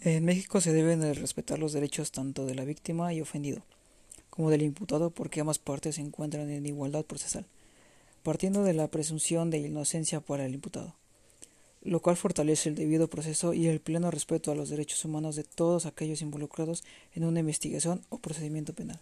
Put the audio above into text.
En México se deben respetar los derechos tanto de la víctima y ofendido, como del imputado porque ambas partes se encuentran en igualdad procesal, partiendo de la presunción de inocencia para el imputado, lo cual fortalece el debido proceso y el pleno respeto a los derechos humanos de todos aquellos involucrados en una investigación o procedimiento penal.